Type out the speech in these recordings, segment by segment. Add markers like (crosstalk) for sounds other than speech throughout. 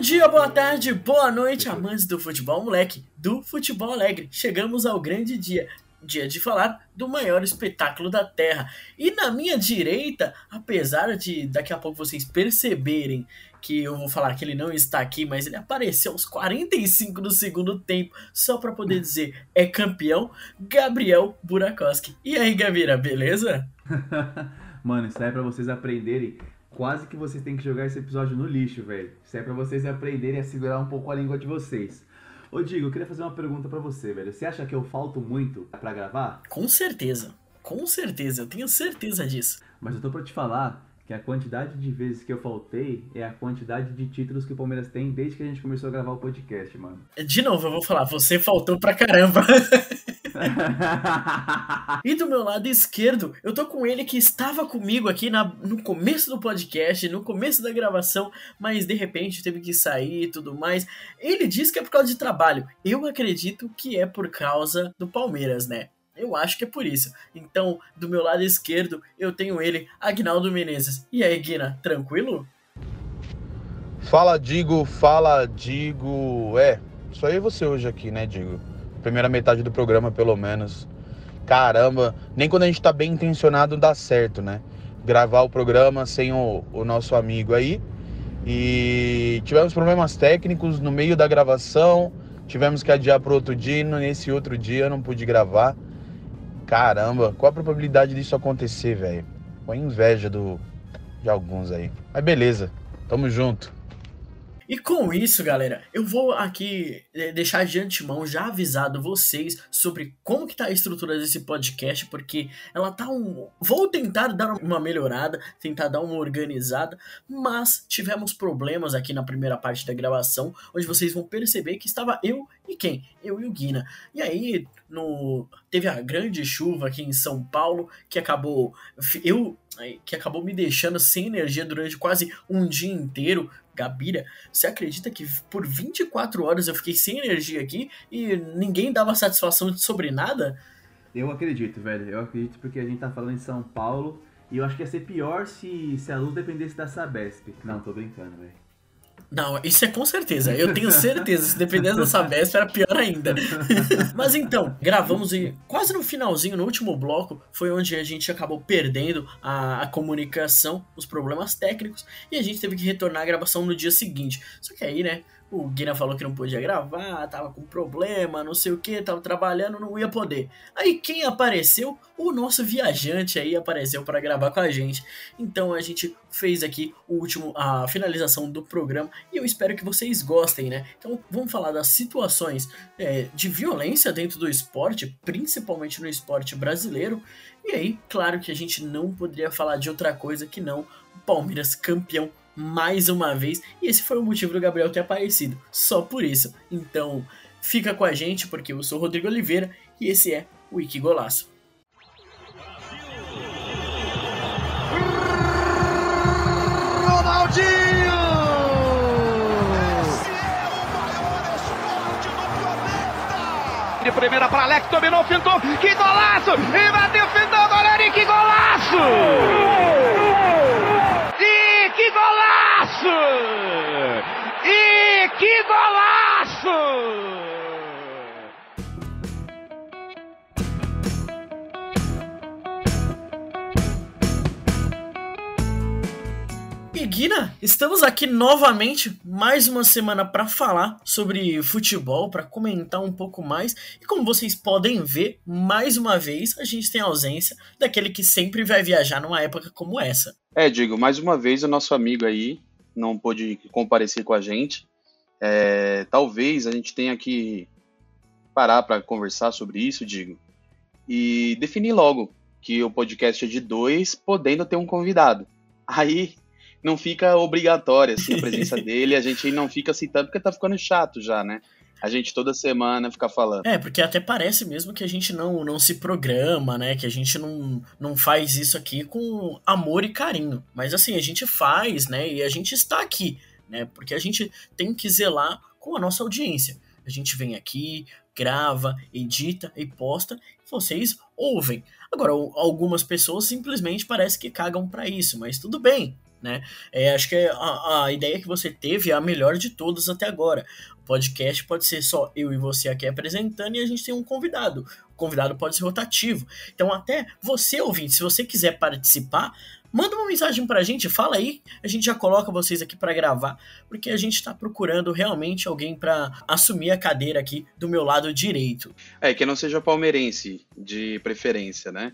Bom dia, boa tarde, boa noite, amantes do futebol moleque, do futebol alegre. Chegamos ao grande dia, dia de falar do maior espetáculo da Terra. E na minha direita, apesar de daqui a pouco vocês perceberem que eu vou falar que ele não está aqui, mas ele apareceu aos 45 do segundo tempo, só para poder (laughs) dizer é campeão, Gabriel Burakoski. E aí, Gavira, beleza? (laughs) Mano, isso aí é pra vocês aprenderem. Quase que vocês têm que jogar esse episódio no lixo, velho. Isso é pra vocês aprenderem a segurar um pouco a língua de vocês. Ô, Digo, eu queria fazer uma pergunta pra você, velho. Você acha que eu falto muito pra gravar? Com certeza, com certeza, eu tenho certeza disso. Mas eu tô pra te falar que a quantidade de vezes que eu faltei é a quantidade de títulos que o Palmeiras tem desde que a gente começou a gravar o podcast, mano. De novo, eu vou falar, você faltou pra caramba. (laughs) (laughs) e do meu lado esquerdo, eu tô com ele que estava comigo aqui na, no começo do podcast, no começo da gravação, mas de repente teve que sair e tudo mais. Ele diz que é por causa de trabalho. Eu acredito que é por causa do Palmeiras, né? Eu acho que é por isso. Então, do meu lado esquerdo, eu tenho ele, Agnaldo Menezes. E aí, Guina, tranquilo? Fala, Digo, fala, Digo. É, só eu e você hoje aqui, né, Digo? Primeira metade do programa, pelo menos. Caramba, nem quando a gente tá bem intencionado dá certo, né? Gravar o programa sem o, o nosso amigo aí. E tivemos problemas técnicos no meio da gravação. Tivemos que adiar para outro dia. E nesse outro dia eu não pude gravar. Caramba, qual a probabilidade disso acontecer, velho? Com a inveja do, de alguns aí. Mas beleza, tamo junto. E com isso, galera, eu vou aqui eh, deixar de antemão já avisado vocês sobre como que tá a estrutura desse podcast, porque ela tá um... Vou tentar dar uma melhorada, tentar dar uma organizada, mas tivemos problemas aqui na primeira parte da gravação, onde vocês vão perceber que estava eu e quem? Eu e o Guina. E aí, no teve a grande chuva aqui em São Paulo, que acabou... Eu que acabou me deixando sem energia durante quase um dia inteiro. Gabira, você acredita que por 24 horas eu fiquei sem energia aqui e ninguém dava satisfação sobre nada? Eu acredito, velho. Eu acredito porque a gente tá falando em São Paulo e eu acho que ia ser pior se, se a luz dependesse da Sabesp. Não, tô brincando, velho. Não, isso é com certeza. Eu tenho certeza. Se dependesse da Sabesp, (laughs) era pior ainda. (laughs) Mas então, gravamos e quase no finalzinho, no último bloco, foi onde a gente acabou perdendo a, a, comunicação, os problemas técnicos, e a gente teve que retornar a gravação no dia seguinte. Só que aí, né, o Guina falou que não podia gravar, tava com problema, não sei o que, tava trabalhando, não ia poder. Aí quem apareceu? O nosso viajante aí apareceu para gravar com a gente. Então a gente fez aqui o último, a finalização do programa e eu espero que vocês gostem, né? Então vamos falar das situações é, de violência dentro do esporte, principalmente no esporte brasileiro. E aí, claro que a gente não poderia falar de outra coisa que não o Palmeiras campeão mais uma vez. E esse foi o motivo do Gabriel ter aparecido. Só por isso. Então, fica com a gente, porque eu sou o Rodrigo Oliveira e esse é o Wiki Golaço. Ronaldinho! De primeira para Alex, dominou, fintou, que golaço! E bateu, fintou, goleiro, que golaço! E que golaço! E que golaço! Guina, estamos aqui novamente, mais uma semana para falar sobre futebol, para comentar um pouco mais. E como vocês podem ver, mais uma vez a gente tem a ausência daquele que sempre vai viajar numa época como essa. É, digo, mais uma vez o nosso amigo aí não pôde comparecer com a gente. É, talvez a gente tenha que parar para conversar sobre isso, digo, e definir logo que o podcast é de dois, podendo ter um convidado. Aí não fica obrigatória assim, a presença (laughs) dele, a gente não fica citando porque tá ficando chato já, né? A gente toda semana fica falando. É, porque até parece mesmo que a gente não, não se programa, né? Que a gente não, não faz isso aqui com amor e carinho. Mas assim, a gente faz, né? E a gente está aqui, né? Porque a gente tem que zelar com a nossa audiência. A gente vem aqui, grava, edita e posta, vocês ouvem. Agora, algumas pessoas simplesmente parece que cagam para isso, mas tudo bem, né? É, acho que a, a ideia que você teve é a melhor de todas até agora. Podcast pode ser só eu e você aqui apresentando e a gente tem um convidado. O convidado pode ser rotativo. Então, até você, ouvinte, se você quiser participar, manda uma mensagem pra gente, fala aí, a gente já coloca vocês aqui para gravar, porque a gente tá procurando realmente alguém para assumir a cadeira aqui do meu lado direito. É, que não seja palmeirense, de preferência, né?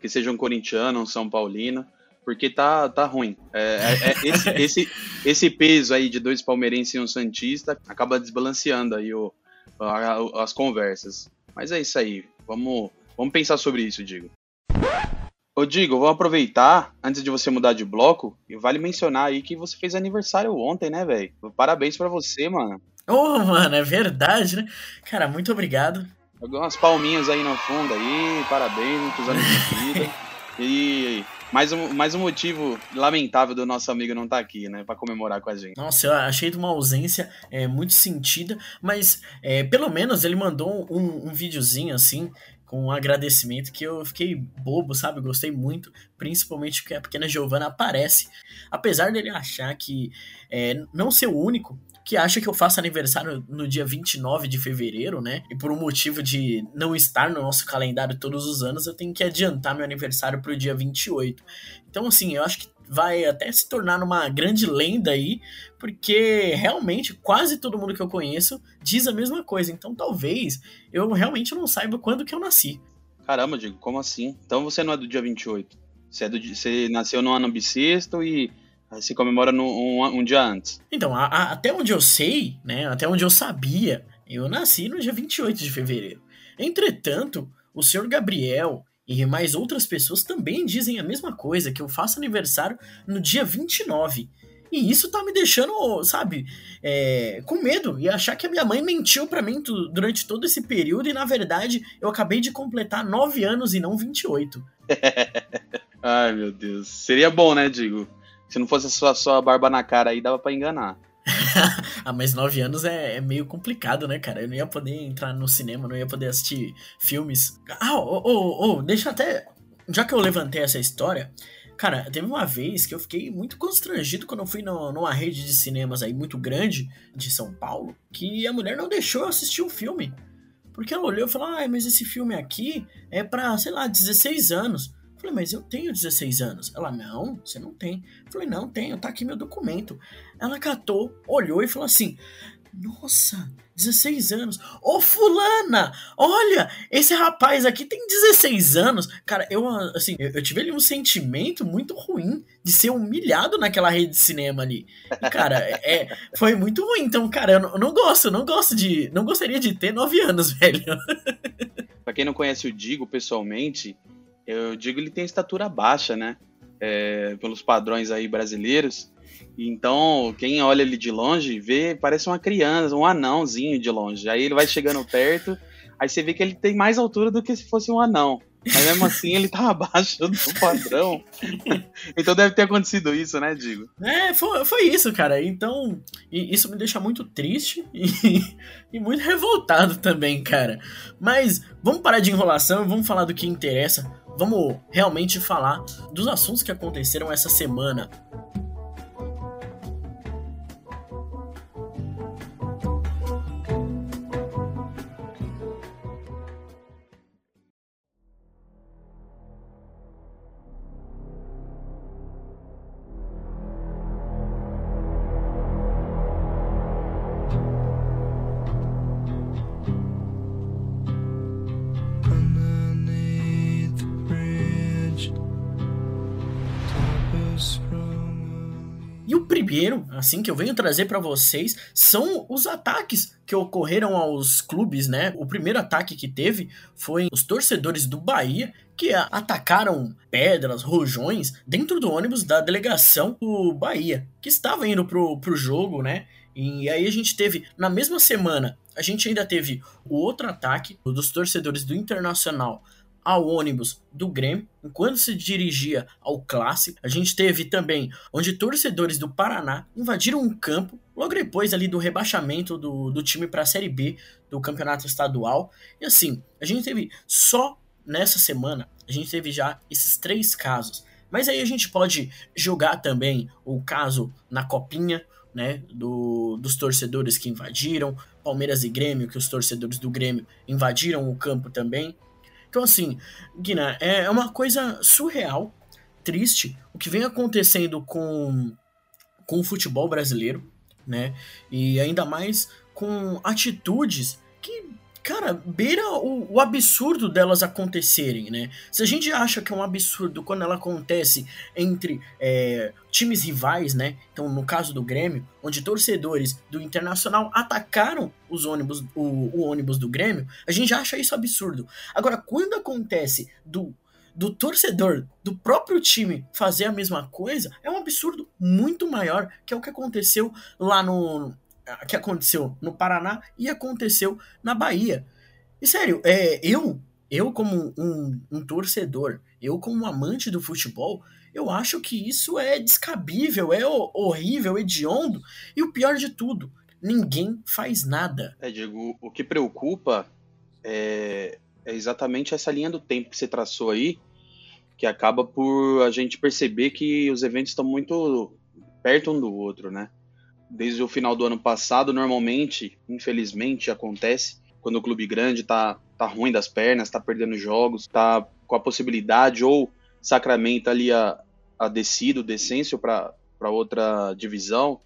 Que seja um corintiano, um são paulino porque tá, tá ruim. É, é, é esse, (laughs) esse, esse peso aí de dois palmeirenses e um santista acaba desbalanceando aí o, a, as conversas. Mas é isso aí. Vamos, vamos pensar sobre isso, Digo. Ô, Digo, vamos aproveitar, antes de você mudar de bloco, e vale mencionar aí que você fez aniversário ontem, né, velho? Parabéns para você, mano. Ô, oh, mano, é verdade, né? Cara, muito obrigado. Umas palminhas aí no fundo aí, parabéns, muitos anos de vida. (laughs) E mais um, mais um motivo lamentável do nosso amigo não estar tá aqui, né? Pra comemorar com a gente. Nossa, eu achei de uma ausência é, muito sentida, mas é, pelo menos ele mandou um, um videozinho assim, com um agradecimento que eu fiquei bobo, sabe? Gostei muito, principalmente porque a pequena Giovanna aparece. Apesar dele achar que é, não ser o único, que acha que eu faço aniversário no dia 29 de fevereiro, né? E por um motivo de não estar no nosso calendário todos os anos, eu tenho que adiantar meu aniversário pro dia 28. Então, assim, eu acho que vai até se tornar uma grande lenda aí, porque realmente quase todo mundo que eu conheço diz a mesma coisa. Então, talvez eu realmente não saiba quando que eu nasci. Caramba, digo, como assim? Então você não é do dia 28? Você, é do, você nasceu no ano bissexto e se comemora no, um, um, dia antes. Então, a, a, até onde eu sei, né, até onde eu sabia, eu nasci no dia 28 de fevereiro. Entretanto, o senhor Gabriel e mais outras pessoas também dizem a mesma coisa, que eu faço aniversário no dia 29. E isso tá me deixando, sabe, é, com medo e achar que a minha mãe mentiu para mim durante todo esse período e na verdade eu acabei de completar 9 anos e não 28. (laughs) Ai meu Deus. Seria bom, né, Digo? Se não fosse só, só a barba na cara aí, dava para enganar. (laughs) ah, mas nove anos é, é, meio complicado, né, cara? Eu não ia poder entrar no cinema, não ia poder assistir filmes. Ah, ô, ô, ô, deixa até. Já que eu levantei essa história, cara, teve uma vez que eu fiquei muito constrangido quando eu fui no, numa rede de cinemas aí muito grande de São Paulo, que a mulher não deixou eu assistir o filme. Porque ela olhou e falou: Ah, mas esse filme aqui é pra, sei lá, 16 anos. Falei, mas eu tenho 16 anos. Ela, não, você não tem. Falei, não, tenho, tá aqui meu documento. Ela catou, olhou e falou assim: Nossa, 16 anos. Ô, Fulana, olha, esse rapaz aqui tem 16 anos. Cara, eu, assim, eu, eu tive ali um sentimento muito ruim de ser humilhado naquela rede de cinema ali. E, cara, (laughs) é, foi muito ruim. Então, cara, eu não, eu não gosto, não gosto de. Não gostaria de ter 9 anos, (laughs) velho. pra quem não conhece o Digo pessoalmente, eu digo ele tem estatura baixa, né? É, pelos padrões aí brasileiros. Então, quem olha ele de longe vê, parece uma criança, um anãozinho de longe. Aí ele vai chegando (laughs) perto, aí você vê que ele tem mais altura do que se fosse um anão. Mas mesmo assim ele tá (laughs) abaixo do padrão. (laughs) então deve ter acontecido isso, né, Digo? É, foi, foi isso, cara. Então, isso me deixa muito triste e, e muito revoltado também, cara. Mas vamos parar de enrolação e vamos falar do que interessa vamos realmente falar dos assuntos que aconteceram essa semana. Assim que eu venho trazer para vocês, são os ataques que ocorreram aos clubes, né? O primeiro ataque que teve foi os torcedores do Bahia que atacaram pedras, rojões dentro do ônibus da delegação do Bahia, que estava indo pro, pro jogo, né? E aí a gente teve, na mesma semana, a gente ainda teve o outro ataque dos torcedores do Internacional ao ônibus do Grêmio, enquanto se dirigia ao clássico. A gente teve também onde torcedores do Paraná invadiram um campo logo depois ali do rebaixamento do, do time para a Série B do campeonato estadual. E assim, a gente teve só nessa semana, a gente teve já esses três casos. Mas aí a gente pode jogar também o caso na copinha, né, do, dos torcedores que invadiram, Palmeiras e Grêmio, que os torcedores do Grêmio invadiram o campo também. Então, assim, Guina, é uma coisa surreal, triste, o que vem acontecendo com, com o futebol brasileiro, né? E ainda mais com atitudes que cara, beira o, o, absurdo delas acontecerem, né? Se a gente acha que é um absurdo quando ela acontece entre é, times rivais, né? Então, no caso do Grêmio, onde torcedores do Internacional atacaram os ônibus, o, o ônibus do Grêmio, a gente acha isso absurdo. Agora, quando acontece do do torcedor do próprio time fazer a mesma coisa é um absurdo muito maior que é o que aconteceu lá no, que aconteceu no Paraná e aconteceu na Bahia. E sério, é, eu, eu como um, um torcedor, eu como um amante do futebol, eu acho que isso é descabível, é horrível, hediondo e o pior de tudo, ninguém faz nada. É, Diego, o que preocupa é, é exatamente essa linha do tempo que você traçou aí, que acaba por a gente perceber que os eventos estão muito perto um do outro, né? Desde o final do ano passado, normalmente, infelizmente, acontece quando o clube grande tá, tá ruim das pernas, tá perdendo jogos, tá com a possibilidade ou sacramenta ali a, a descida, o descenso para outra divisão,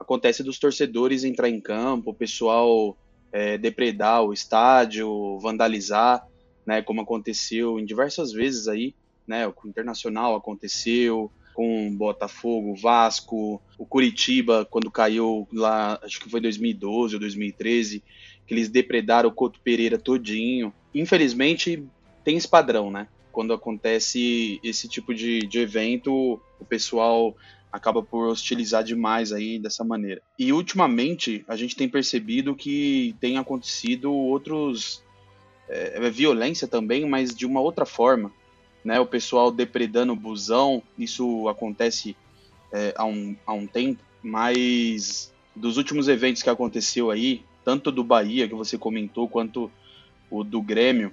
acontece dos torcedores entrar em campo, o pessoal é, depredar o estádio, vandalizar, né, como aconteceu em diversas vezes aí, né, o Internacional aconteceu, com Botafogo, Vasco, o Curitiba, quando caiu lá, acho que foi 2012 ou 2013, que eles depredaram o Couto Pereira todinho. Infelizmente, tem esse padrão, né? Quando acontece esse tipo de, de evento, o pessoal acaba por hostilizar demais aí dessa maneira. E ultimamente a gente tem percebido que tem acontecido outros é, é violência também, mas de uma outra forma né? O pessoal depredando o busão, isso acontece é, há, um, há um tempo, mas dos últimos eventos que aconteceu aí, tanto do Bahia, que você comentou, quanto o do Grêmio,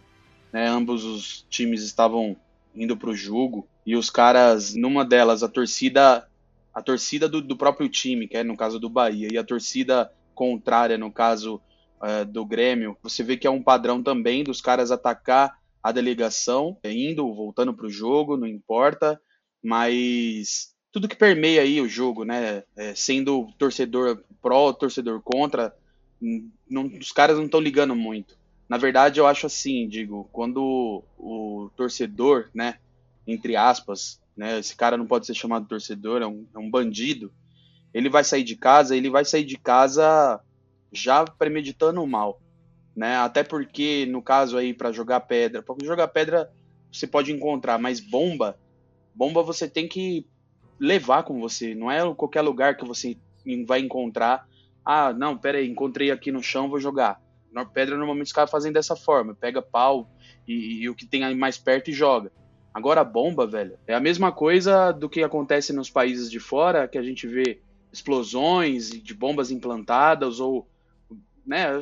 né? Ambos os times estavam indo para o jogo e os caras, numa delas, a torcida a torcida do, do, próprio time, que é no caso do Bahia, e a torcida contrária, no caso uh, do Grêmio, você vê que é um padrão também dos caras atacar a delegação, é, indo, voltando para o jogo, não importa, mas tudo que permeia aí o jogo, né? É, sendo torcedor pró, torcedor contra, não, os caras não estão ligando muito. Na verdade, eu acho assim, digo, quando o torcedor, né, entre aspas, né, esse cara não pode ser chamado torcedor, é um, é um bandido, ele vai sair de casa, ele vai sair de casa já premeditando o mal né? Até porque no caso aí para jogar pedra, para jogar pedra você pode encontrar, mas bomba, bomba você tem que levar com você, não é qualquer lugar que você vai encontrar. Ah, não, pera aí, encontrei aqui no chão, vou jogar. Na pedra normalmente os caras fazem dessa forma, pega pau e, e o que tem aí mais perto e joga. Agora bomba, velho, é a mesma coisa do que acontece nos países de fora, que a gente vê explosões de bombas implantadas ou né,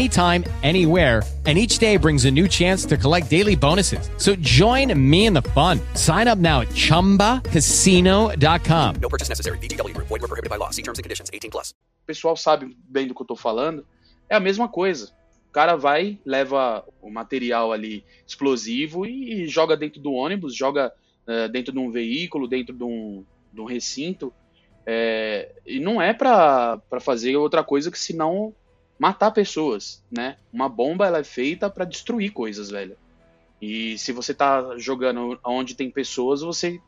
anytime, anywhere, and each day brings a new chance to collect daily bonuses. So join me in the fun. Sign up now at chumbacasino.com. No purchase necessary. Void were prohibited by law. See terms and conditions. 18 plus. o pessoal sabe bem do que eu tô falando, é a mesma coisa. O cara vai, leva o material ali explosivo e, e joga dentro do ônibus, joga eh, dentro de um veículo, dentro de um, de um recinto. É, e não é pra fazer outra coisa que senão matar pessoas, né? Uma bomba ela é feita pra destruir coisas, velho. E se você tá jogando onde tem pessoas, você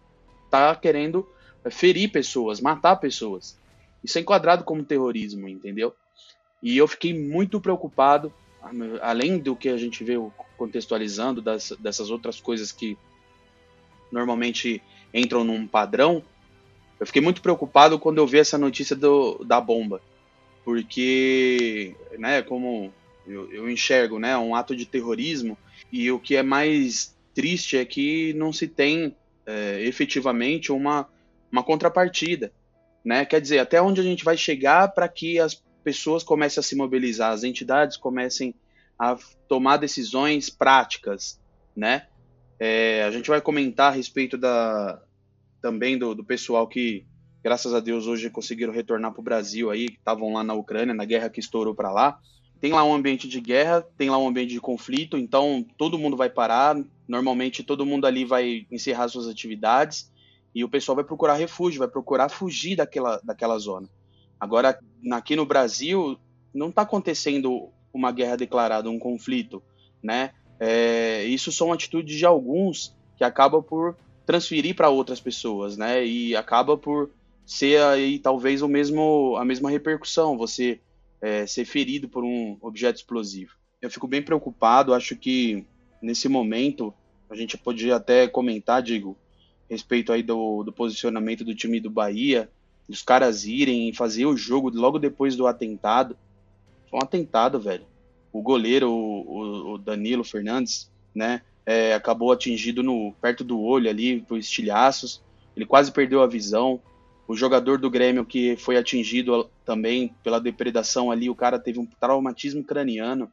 tá querendo ferir pessoas, matar pessoas. Isso é enquadrado como terrorismo, entendeu? E eu fiquei muito preocupado, além do que a gente vê contextualizando das, dessas outras coisas que normalmente entram num padrão, eu fiquei muito preocupado quando eu vi essa notícia do, da bomba, porque, né, como eu, eu enxergo, né, um ato de terrorismo e o que é mais triste é que não se tem é, efetivamente uma, uma contrapartida, né? Quer dizer, até onde a gente vai chegar para que as pessoas comecem a se mobilizar, as entidades comecem a tomar decisões práticas, né? É, a gente vai comentar a respeito da também do, do pessoal que, graças a Deus, hoje conseguiram retornar para o Brasil aí, estavam lá na Ucrânia, na guerra que estourou para lá. Tem lá um ambiente de guerra, tem lá um ambiente de conflito, então todo mundo vai parar. Normalmente todo mundo ali vai encerrar suas atividades e o pessoal vai procurar refúgio, vai procurar fugir daquela, daquela zona. Agora, aqui no Brasil, não está acontecendo uma guerra declarada, um conflito, né? É, isso são atitudes de alguns que acabam por transferir para outras pessoas, né? E acaba por ser aí talvez o mesmo a mesma repercussão, você é, ser ferido por um objeto explosivo. Eu fico bem preocupado, acho que nesse momento a gente podia até comentar, digo, respeito aí do, do posicionamento do time do Bahia, dos caras irem e fazer o jogo logo depois do atentado. Foi um atentado, velho. O goleiro, o, o Danilo Fernandes, né, é, acabou atingido no perto do olho ali, por estilhaços. Ele quase perdeu a visão. O jogador do Grêmio que foi atingido também pela depredação ali, o cara teve um traumatismo craniano.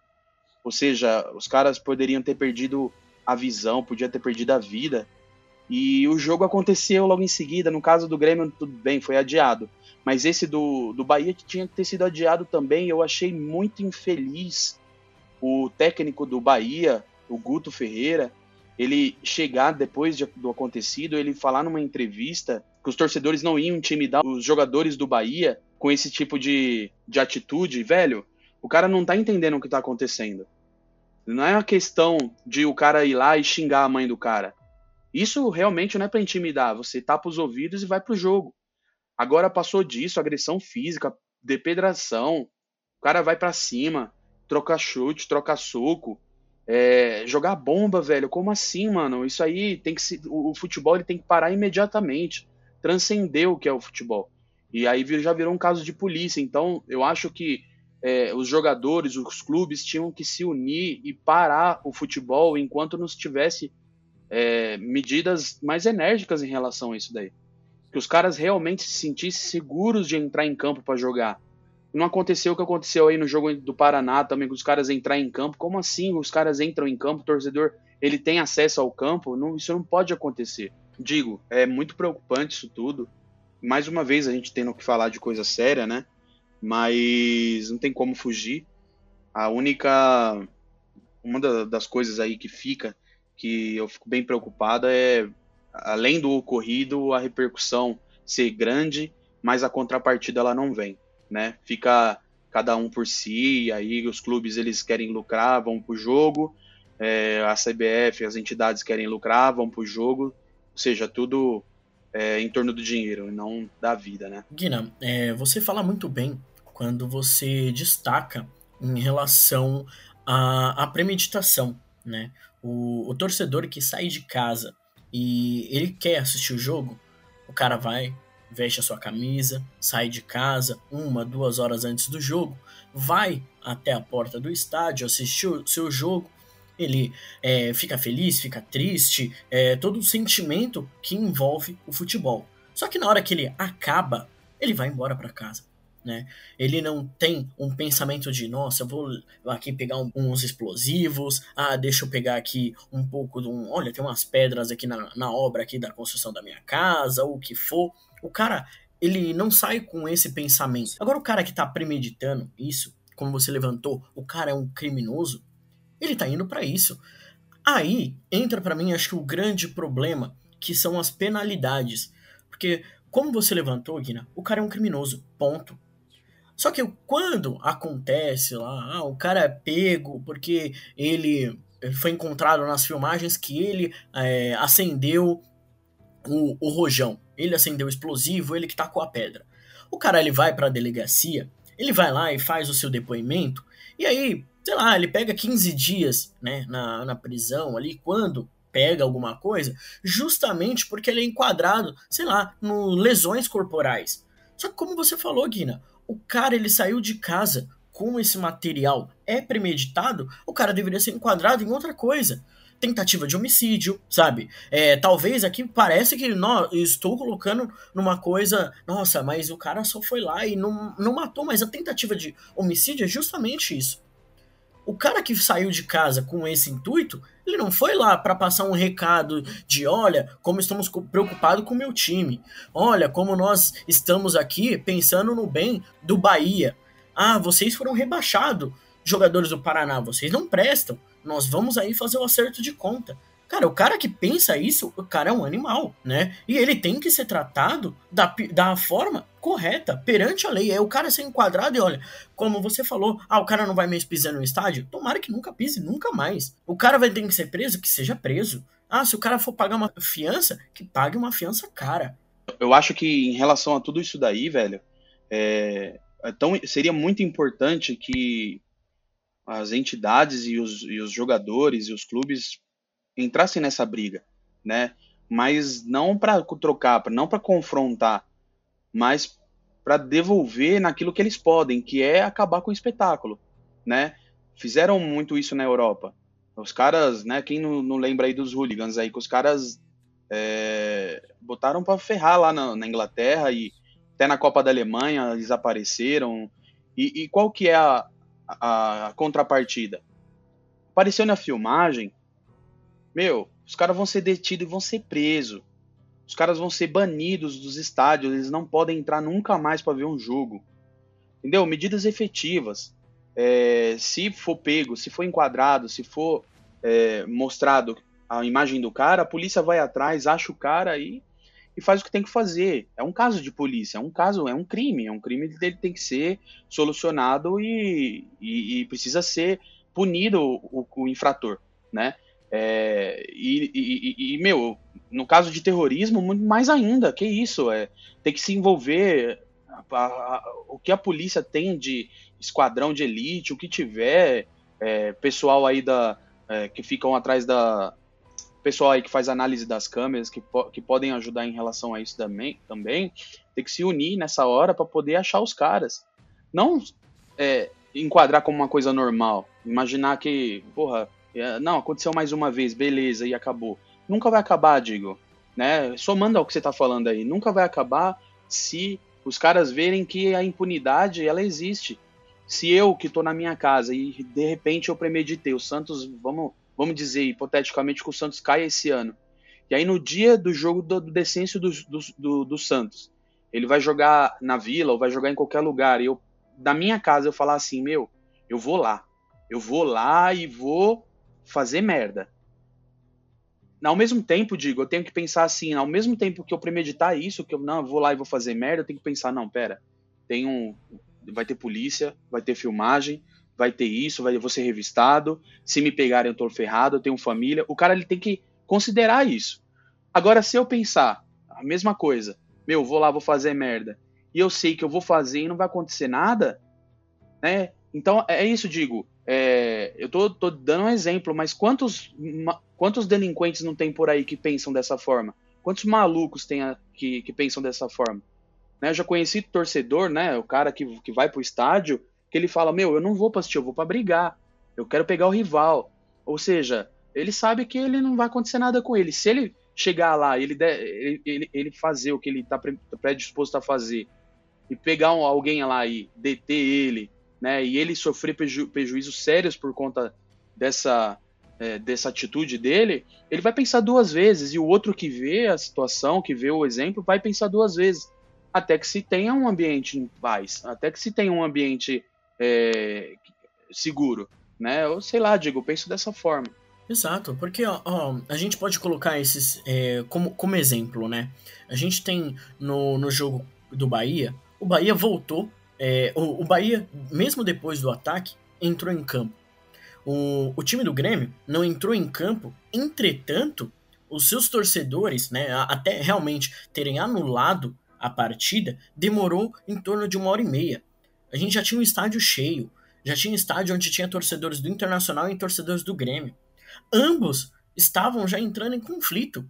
Ou seja, os caras poderiam ter perdido a visão, podia ter perdido a vida. E o jogo aconteceu logo em seguida. No caso do Grêmio, tudo bem, foi adiado. Mas esse do, do Bahia que tinha que ter sido adiado também, eu achei muito infeliz o técnico do Bahia, o Guto Ferreira, ele chegar depois de, do acontecido, ele falar numa entrevista que os torcedores não iam intimidar os jogadores do Bahia com esse tipo de, de atitude, velho. O cara não tá entendendo o que tá acontecendo. Não é uma questão de o cara ir lá e xingar a mãe do cara. Isso realmente não é para intimidar. Você tapa os ouvidos e vai pro jogo. Agora passou disso, agressão física, depedração. O cara vai para cima, troca chute, troca soco. É, jogar bomba, velho, como assim, mano? Isso aí tem que se, o, futebol ele tem que parar imediatamente, transcender o que é o futebol. E aí já virou um caso de polícia. Então, eu acho que é, os jogadores, os clubes tinham que se unir e parar o futebol enquanto não tivesse é, medidas mais enérgicas em relação a isso daí. Que os caras realmente se sentissem seguros de entrar em campo para jogar. Não aconteceu o que aconteceu aí no jogo do Paraná também, com os caras entrar em campo. Como assim os caras entram em campo, o torcedor ele tem acesso ao campo? Não, isso não pode acontecer. Digo, é muito preocupante isso tudo. Mais uma vez a gente tendo que falar de coisa séria, né? Mas não tem como fugir. A única. Uma das coisas aí que fica que eu fico bem preocupada é, além do ocorrido, a repercussão ser grande, mas a contrapartida ela não vem, né? Fica cada um por si, aí os clubes eles querem lucrar, vão pro jogo, é, a CBF, as entidades querem lucrar, vão pro jogo, seja, tudo é, em torno do dinheiro, não da vida, né? Guina, é, você fala muito bem quando você destaca em relação à, à premeditação, né? O, o torcedor que sai de casa e ele quer assistir o jogo, o cara vai, veste a sua camisa, sai de casa uma, duas horas antes do jogo, vai até a porta do estádio, assistir o seu jogo, ele é, fica feliz, fica triste, é, todo o sentimento que envolve o futebol. Só que na hora que ele acaba, ele vai embora para casa. Né? Ele não tem um pensamento de, nossa, eu vou aqui pegar um, uns explosivos, ah, deixa eu pegar aqui um pouco de um, olha, tem umas pedras aqui na, na obra aqui da construção da minha casa, ou o que for. O cara, ele não sai com esse pensamento. Agora o cara que tá premeditando isso, como você levantou, o cara é um criminoso, ele tá indo para isso. Aí entra para mim, acho que o grande problema, que são as penalidades. Porque, como você levantou, Guina, o cara é um criminoso, ponto. Só que quando acontece lá, ah, o cara é pego porque ele foi encontrado nas filmagens que ele é, acendeu o, o rojão, ele acendeu o explosivo, ele que tacou a pedra. O cara ele vai para a delegacia, ele vai lá e faz o seu depoimento, e aí, sei lá, ele pega 15 dias né, na, na prisão ali, quando pega alguma coisa, justamente porque ele é enquadrado, sei lá, no lesões corporais. Só que como você falou, Guina, o cara ele saiu de casa com esse material é premeditado, o cara deveria ser enquadrado em outra coisa. Tentativa de homicídio, sabe? É, talvez aqui parece que não, estou colocando numa coisa, nossa, mas o cara só foi lá e não, não matou, mas a tentativa de homicídio é justamente isso. O cara que saiu de casa com esse intuito, ele não foi lá para passar um recado de olha como estamos preocupados com o meu time, olha como nós estamos aqui pensando no bem do Bahia. Ah, vocês foram rebaixados, jogadores do Paraná, vocês não prestam. Nós vamos aí fazer o acerto de conta. Cara, o cara que pensa isso, o cara é um animal, né? E ele tem que ser tratado da, da forma correta, perante a lei. É o cara ser enquadrado e olha, como você falou, ah, o cara não vai mais pisar no estádio? Tomara que nunca pise, nunca mais. O cara vai ter que ser preso, que seja preso. Ah, se o cara for pagar uma fiança, que pague uma fiança cara. Eu acho que em relação a tudo isso daí, velho, é, então seria muito importante que as entidades e os, e os jogadores e os clubes entrassem nessa briga, né? Mas não para trocar, não para confrontar, mas para devolver naquilo que eles podem, que é acabar com o espetáculo, né? Fizeram muito isso na Europa. Os caras, né? Quem não, não lembra aí dos hooligans aí, que os caras é, botaram para ferrar lá na, na, Inglaterra e até na Copa da Alemanha eles apareceram. E, e qual que é a, a, a contrapartida? Apareceu na filmagem meu, os caras vão ser detidos e vão ser presos. Os caras vão ser banidos dos estádios, eles não podem entrar nunca mais para ver um jogo. Entendeu? Medidas efetivas. É, se for pego, se for enquadrado, se for é, mostrado a imagem do cara, a polícia vai atrás, acha o cara e, e faz o que tem que fazer. É um caso de polícia, é um caso, é um crime, é um crime dele tem que ser solucionado e, e, e precisa ser punido o, o infrator, né? É, e, e, e, meu, no caso de terrorismo, muito mais ainda. Que isso? É, tem que se envolver. A, a, o que a polícia tem de esquadrão de elite, o que tiver, é, pessoal aí da. É, que ficam atrás da. Pessoal aí que faz análise das câmeras, que, po que podem ajudar em relação a isso também, também tem que se unir nessa hora para poder achar os caras. Não é, enquadrar como uma coisa normal. Imaginar que, porra, não, aconteceu mais uma vez, beleza, e acabou. Nunca vai acabar, digo. Né? Somando ao que você está falando aí, nunca vai acabar se os caras verem que a impunidade ela existe. Se eu que estou na minha casa e de repente eu premeditei, o Santos, vamos, vamos dizer hipoteticamente que o Santos cai esse ano. E aí no dia do jogo do, do decêncio do, do, do Santos, ele vai jogar na vila ou vai jogar em qualquer lugar, e eu, da minha casa, eu falar assim, meu, eu vou lá. Eu vou lá e vou fazer merda. Ao mesmo tempo, digo, eu tenho que pensar assim, ao mesmo tempo que eu premeditar isso, que eu não eu vou lá e vou fazer merda, eu tenho que pensar, não, pera, tem um vai ter polícia, vai ter filmagem, vai ter isso, vai vou ser revistado, se me pegarem eu tô ferrado, eu tenho família. O cara ele tem que considerar isso. Agora se eu pensar a mesma coisa, meu, vou lá, vou fazer merda, e eu sei que eu vou fazer e não vai acontecer nada, né? Então, é isso, digo. É, eu tô, tô, dando um exemplo, mas quantos, quantos delinquentes não tem por aí que pensam dessa forma? Quantos malucos tem a, que, que pensam dessa forma? Né, eu já conheci torcedor, né? O cara que, que vai pro estádio, que ele fala: Meu, eu não vou pra assistir, eu vou pra brigar. Eu quero pegar o rival. Ou seja, ele sabe que ele não vai acontecer nada com ele. Se ele chegar lá ele, ele, ele, ele fazer o que ele está predisposto a fazer e pegar um, alguém lá e deter ele, né, e ele sofrer preju, prejuízos sérios por conta dessa, é, dessa atitude dele, ele vai pensar duas vezes e o outro que vê a situação, que vê o exemplo, vai pensar duas vezes até que se tenha um ambiente em paz, até que se tenha um ambiente é, seguro, né? Eu sei lá, digo, eu penso dessa forma. Exato, porque ó, ó, a gente pode colocar esses é, como, como exemplo, né? A gente tem no, no jogo do Bahia, o Bahia voltou, é, o, o Bahia, mesmo depois do ataque, entrou em campo. O, o time do Grêmio não entrou em campo, entretanto, os seus torcedores, né, até realmente terem anulado a partida, demorou em torno de uma hora e meia. A gente já tinha um estádio cheio, já tinha um estádio onde tinha torcedores do Internacional e torcedores do Grêmio ambos estavam já entrando em conflito.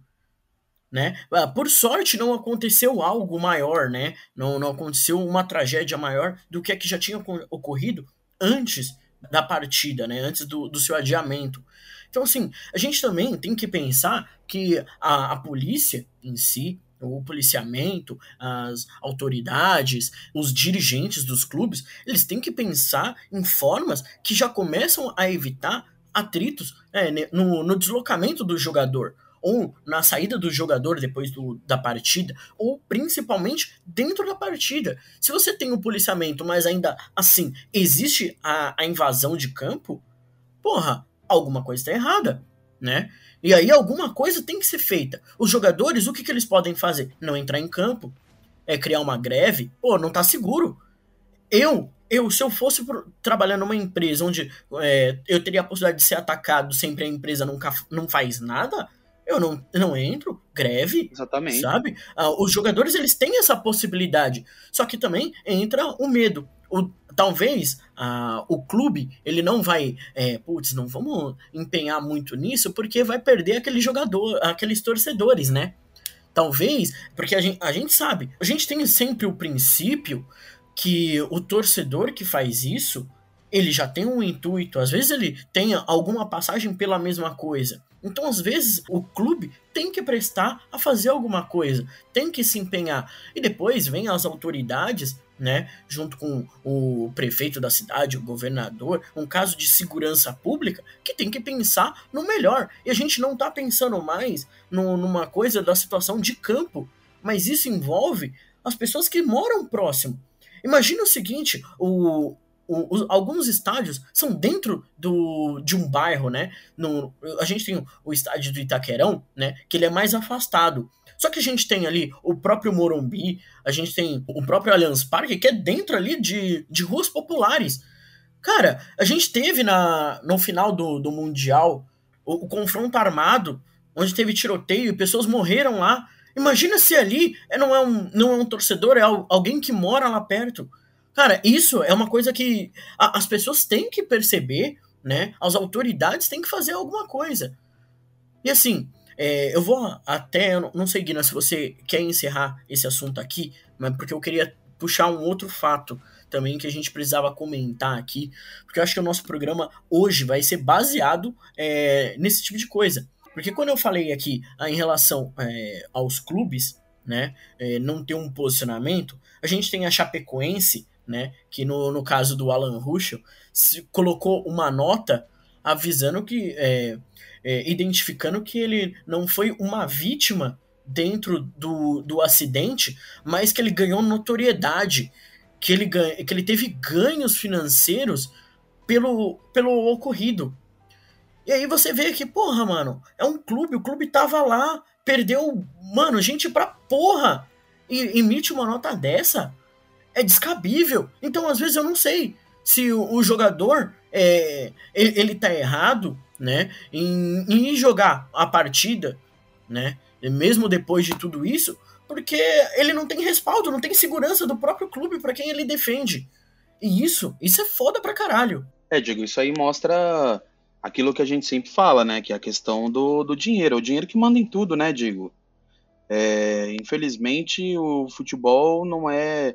Né? Ah, por sorte não aconteceu algo maior, né? Não, não aconteceu uma tragédia maior do que a que já tinha ocorrido antes da partida, né? Antes do, do seu adiamento. Então, assim, a gente também tem que pensar que a, a polícia em si, o policiamento, as autoridades, os dirigentes dos clubes, eles têm que pensar em formas que já começam a evitar atritos é, no, no deslocamento do jogador ou na saída do jogador depois do, da partida, ou principalmente dentro da partida. Se você tem o policiamento, mas ainda assim existe a, a invasão de campo, porra, alguma coisa está errada, né? E aí alguma coisa tem que ser feita. Os jogadores, o que, que eles podem fazer? Não entrar em campo, é criar uma greve, pô, não tá seguro. Eu, eu, se eu fosse trabalhar numa empresa onde é, eu teria a possibilidade de ser atacado sempre a empresa nunca, não faz nada, eu não, não entro, greve. Exatamente. Sabe? Ah, os jogadores eles têm essa possibilidade. Só que também entra o medo. O, talvez ah, o clube ele não vai, é, putz, não vamos empenhar muito nisso porque vai perder aquele jogador, aqueles torcedores, né? Talvez, porque a gente, a gente sabe, a gente tem sempre o princípio que o torcedor que faz isso, ele já tem um intuito, às vezes ele tem alguma passagem pela mesma coisa. Então, às vezes, o clube tem que prestar a fazer alguma coisa, tem que se empenhar. E depois vem as autoridades, né, junto com o prefeito da cidade, o governador, um caso de segurança pública, que tem que pensar no melhor. E a gente não está pensando mais no, numa coisa da situação de campo, mas isso envolve as pessoas que moram próximo. Imagina o seguinte, o, o, o, alguns estádios são dentro do, de um bairro, né? No, a gente tem o, o, estádio do Itaquerão, né? Que ele é mais afastado. Só que a gente tem ali o próprio Morumbi, a gente tem o próprio Allianz Parque, que é dentro ali de, de ruas populares. Cara, a gente teve na, no final do, do Mundial o, o confronto armado, onde teve tiroteio e pessoas morreram lá. Imagina se ali é, não é um, não é um torcedor, é alguém que mora lá perto. Cara, isso é uma coisa que a, as pessoas têm que perceber, né? As autoridades têm que fazer alguma coisa. E assim, é, eu vou até, não sei, Guina, se você quer encerrar esse assunto aqui, mas porque eu queria puxar um outro fato também que a gente precisava comentar aqui, porque eu acho que o nosso programa hoje vai ser baseado é, nesse tipo de coisa. Porque quando eu falei aqui ah, em relação é, aos clubes, né, é, não ter um posicionamento, a gente tem a Chapecoense, né, que no, no caso do Alan Ruschel, se colocou uma nota avisando que, é, é, identificando que ele não foi uma vítima dentro do, do acidente, mas que ele ganhou notoriedade, que ele, ganha, que ele teve ganhos financeiros pelo, pelo ocorrido. E aí você vê que, porra, mano, é um clube, o clube tava lá, perdeu, mano, gente pra porra, e emite uma nota dessa, é descabível. Então, às vezes, eu não sei se o, o jogador, é, ele, ele tá errado, né, em, em jogar a partida, né, mesmo depois de tudo isso, porque ele não tem respaldo, não tem segurança do próprio clube para quem ele defende. E isso, isso é foda pra caralho. É, Diego, isso aí mostra aquilo que a gente sempre fala, né? Que é a questão do, do dinheiro. É o dinheiro que manda em tudo, né, Diego? É, infelizmente, o futebol não é,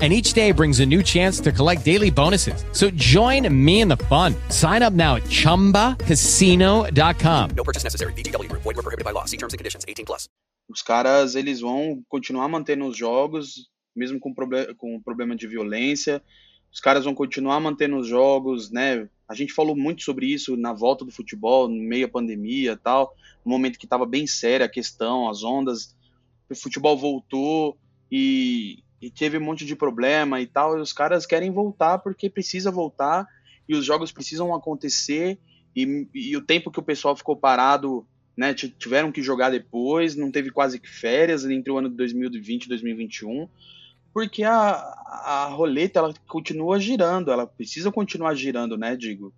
and each day brings a new chance to collect daily bonuses. So join me in the fun. Sign up now at ChumbaCasino.com. No purchase necessary. Group. Void were prohibited by law. See terms and conditions. 18 plus. Os caras, eles vão continuar mantendo os jogos, mesmo com, proble com problema de violência. Os caras vão continuar mantendo os jogos, né? A gente falou muito sobre isso na volta do futebol, no meio da pandemia tal, no momento que estava bem séria a questão, as ondas. O futebol voltou e, e teve um monte de problema e tal. E os caras querem voltar porque precisa voltar e os jogos precisam acontecer. E, e o tempo que o pessoal ficou parado, né, tiveram que jogar depois, não teve quase que férias entre o ano de 2020 e 2021, porque a, a roleta ela continua girando, ela precisa continuar girando, né, digo.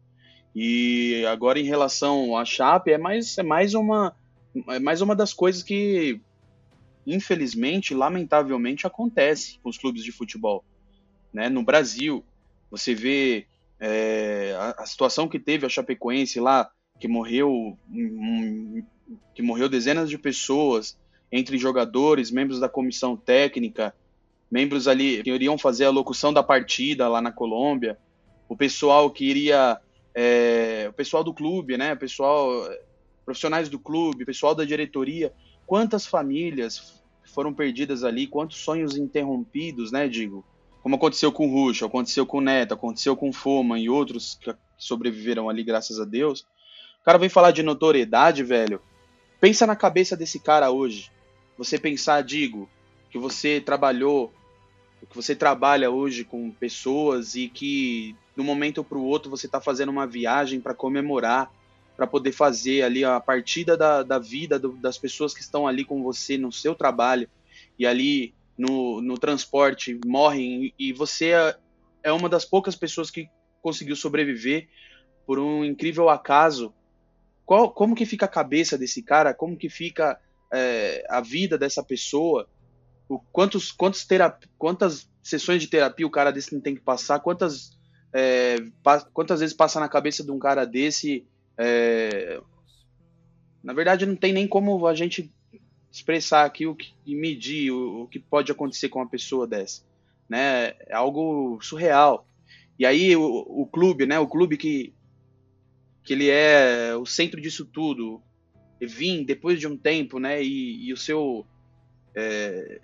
E agora em relação à Chape, é mais, é mais uma é mais uma das coisas que infelizmente, lamentavelmente, acontece com os clubes de futebol. Né? No Brasil, você vê é, a, a, situação que teve a Chapecoense lá, que morreu, que morreu dezenas de pessoas, entre jogadores, membros da comissão técnica, membros ali que iriam fazer a locução da partida lá na Colômbia, o pessoal que iria, é, o pessoal do clube, né, o pessoal, profissionais do clube, pessoal da diretoria, quantas famílias foram perdidas ali, quantos sonhos interrompidos, né, digo, como aconteceu com o Russo, aconteceu com o Neto, aconteceu com o Foma e outros que sobreviveram ali, graças a Deus. O cara vem falar de notoriedade, velho. Pensa na cabeça desse cara hoje. Você pensar, digo, que você trabalhou, que você trabalha hoje com pessoas e que de um momento para o outro você está fazendo uma viagem para comemorar para poder fazer ali a partida da, da vida do, das pessoas que estão ali com você no seu trabalho e ali no, no transporte morrem e você é, é uma das poucas pessoas que conseguiu sobreviver por um incrível acaso. Qual, como que fica a cabeça desse cara? Como que fica é, a vida dessa pessoa? O, quantos, quantos terapia, quantas sessões de terapia o cara desse não tem que passar? Quantas, é, pa, quantas vezes passa na cabeça de um cara desse é... Na verdade, não tem nem como a gente expressar aqui o que e medir o, o, que pode acontecer com uma pessoa dessa, né? É algo surreal. E aí o, o clube, né? O clube que que ele é o centro disso tudo, vir depois de um tempo, né? E, e o seu é,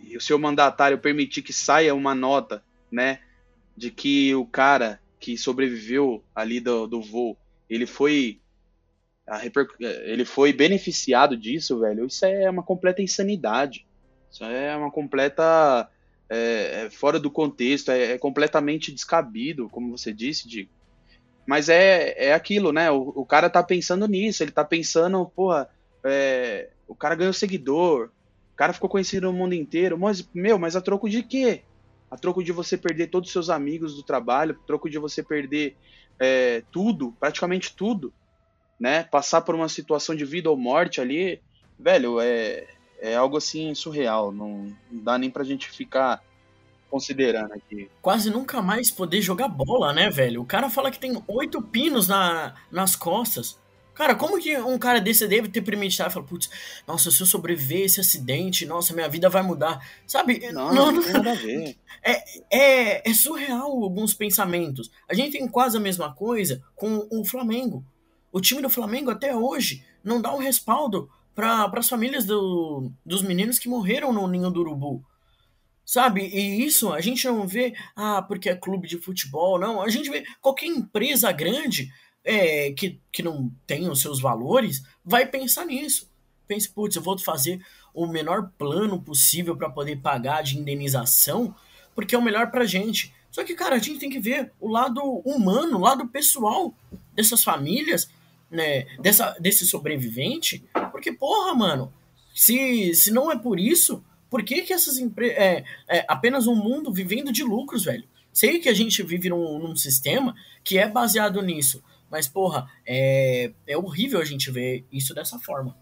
e o seu mandatário permitir que saia uma nota, né? De que o cara que sobreviveu ali do, do voo ele foi reper... ele foi beneficiado disso, velho. Isso é uma completa insanidade. Isso é uma completa é, é, fora do contexto, é, é, completamente descabido, como você disse, Diego. Mas é, é aquilo, né? O, o cara tá pensando nisso, ele tá pensando, porra, é, o cara ganhou seguidor, o cara ficou conhecido no mundo inteiro, mas, meu, mas a troco de quê? A troco de você perder todos os seus amigos do trabalho, a troco de você perder é, tudo, praticamente tudo, né? Passar por uma situação de vida ou morte ali, velho, é, é algo assim surreal. Não, não dá nem pra gente ficar considerando aqui. Quase nunca mais poder jogar bola, né, velho? O cara fala que tem oito pinos na, nas costas. Cara, como que um cara desse deve ter premeditado e falar, putz, nossa, se eu sobreviver esse acidente, nossa, minha vida vai mudar. Sabe? Não, não, não tem nada a ver. É, é, é surreal alguns pensamentos. A gente tem quase a mesma coisa com o Flamengo. O time do Flamengo até hoje não dá um respaldo para as famílias do, dos meninos que morreram no ninho do urubu. Sabe? E isso a gente não vê, ah, porque é clube de futebol, não. A gente vê qualquer empresa grande é, que, que não tem os seus valores, vai pensar nisso. Pense, putz, eu vou fazer o menor plano possível para poder pagar de indenização, porque é o melhor pra gente. Só que, cara, a gente tem que ver o lado humano, o lado pessoal dessas famílias, né, dessa, desse sobrevivente, porque, porra, mano, se, se não é por isso, por que, que essas empresas. É, é apenas um mundo vivendo de lucros, velho? Sei que a gente vive num, num sistema que é baseado nisso, mas, porra, é, é horrível a gente ver isso dessa forma.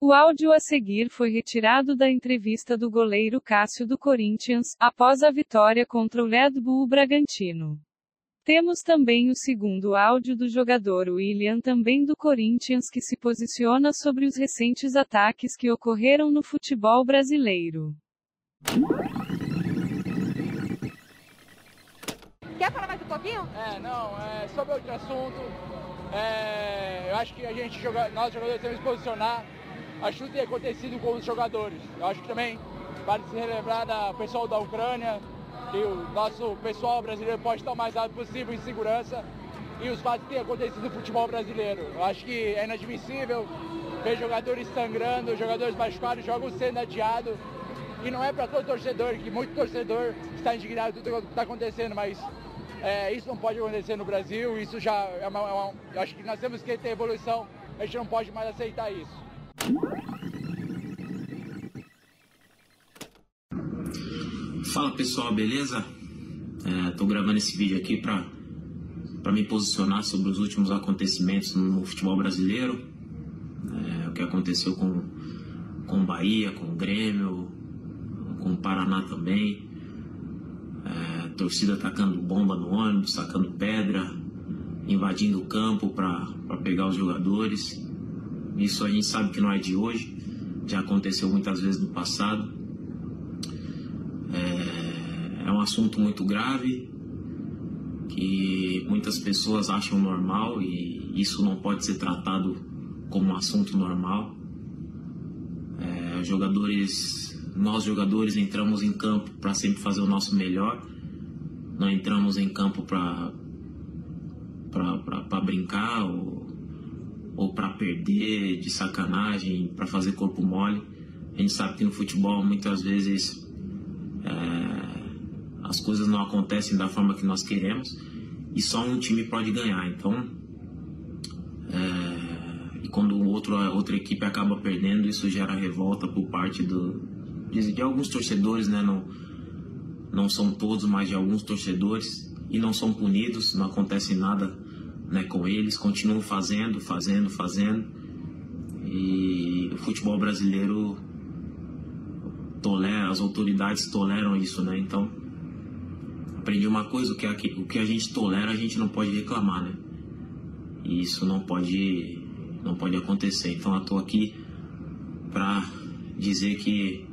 O áudio a seguir foi retirado da entrevista do goleiro Cássio do Corinthians, após a vitória contra o Red Bull Bragantino. Temos também o segundo áudio do jogador William, também do Corinthians, que se posiciona sobre os recentes ataques que ocorreram no futebol brasileiro. Quer falar mais um pouquinho? É, não, é sobre outro assunto. É, eu acho que a gente, joga, nós jogadores, temos que posicionar. Que tudo tem acontecido com os jogadores. Eu acho que também vale se relembrar da pessoal da Ucrânia, que o nosso pessoal brasileiro pode estar o mais alto possível em segurança e os fatos que têm acontecido no futebol brasileiro. Eu acho que é inadmissível ver jogadores sangrando, jogadores machucados, jogos sendo adiados. E não é para todo torcedor, que muito torcedor está indignado com tudo que está acontecendo, mas é, isso não pode acontecer no Brasil, isso já é uma, é uma, acho que nós temos que ter evolução, a gente não pode mais aceitar isso. Fala pessoal, beleza? Estou é, gravando esse vídeo aqui para me posicionar sobre os últimos acontecimentos no futebol brasileiro, é, o que aconteceu com com Bahia, com Grêmio, com Paraná também, é, torcida atacando bomba no ônibus, sacando pedra, invadindo o campo para pegar os jogadores. Isso a gente sabe que não é de hoje, já aconteceu muitas vezes no passado. É, é um assunto muito grave que muitas pessoas acham normal e isso não pode ser tratado como um assunto normal. É, jogadores, nós jogadores entramos em campo para sempre fazer o nosso melhor. Não entramos em campo para brincar ou, ou para perder de sacanagem, para fazer corpo mole. A gente sabe que no futebol muitas vezes é, as coisas não acontecem da forma que nós queremos e só um time pode ganhar. Então, é, e quando outro, outra equipe acaba perdendo, isso gera revolta por parte do, de, de alguns torcedores, né? Não, não são todos, mas de alguns torcedores e não são punidos, não acontece nada né, com eles, continuam fazendo, fazendo, fazendo. E o futebol brasileiro tolera, as autoridades toleram isso, né? Então, aprendi uma coisa, o que, a, o que a gente tolera, a gente não pode reclamar, né? E isso não pode, não pode acontecer. Então, eu tô aqui para dizer que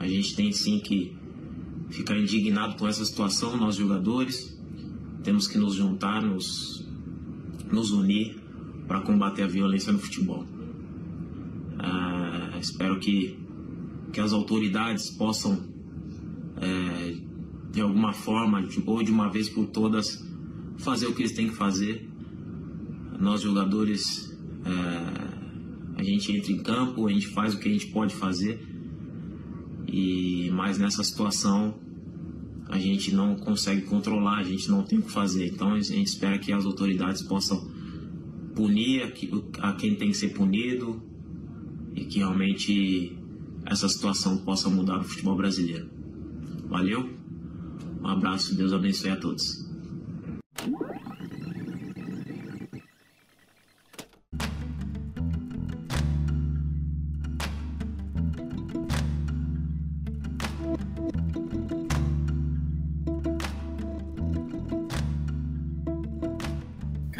a gente tem sim que ficar indignado com essa situação, nós jogadores, temos que nos juntar, nos, nos unir para combater a violência no futebol. Uh, espero que que as autoridades possam, é, de alguma forma, ou de uma vez por todas, fazer o que eles têm que fazer. Nós, jogadores, é, a gente entra em campo, a gente faz o que a gente pode fazer, e mas nessa situação a gente não consegue controlar, a gente não tem o que fazer. Então a gente espera que as autoridades possam punir a quem tem que ser punido e que realmente essa situação possa mudar o futebol brasileiro. Valeu, um abraço, Deus abençoe a todos.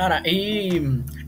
Cara, e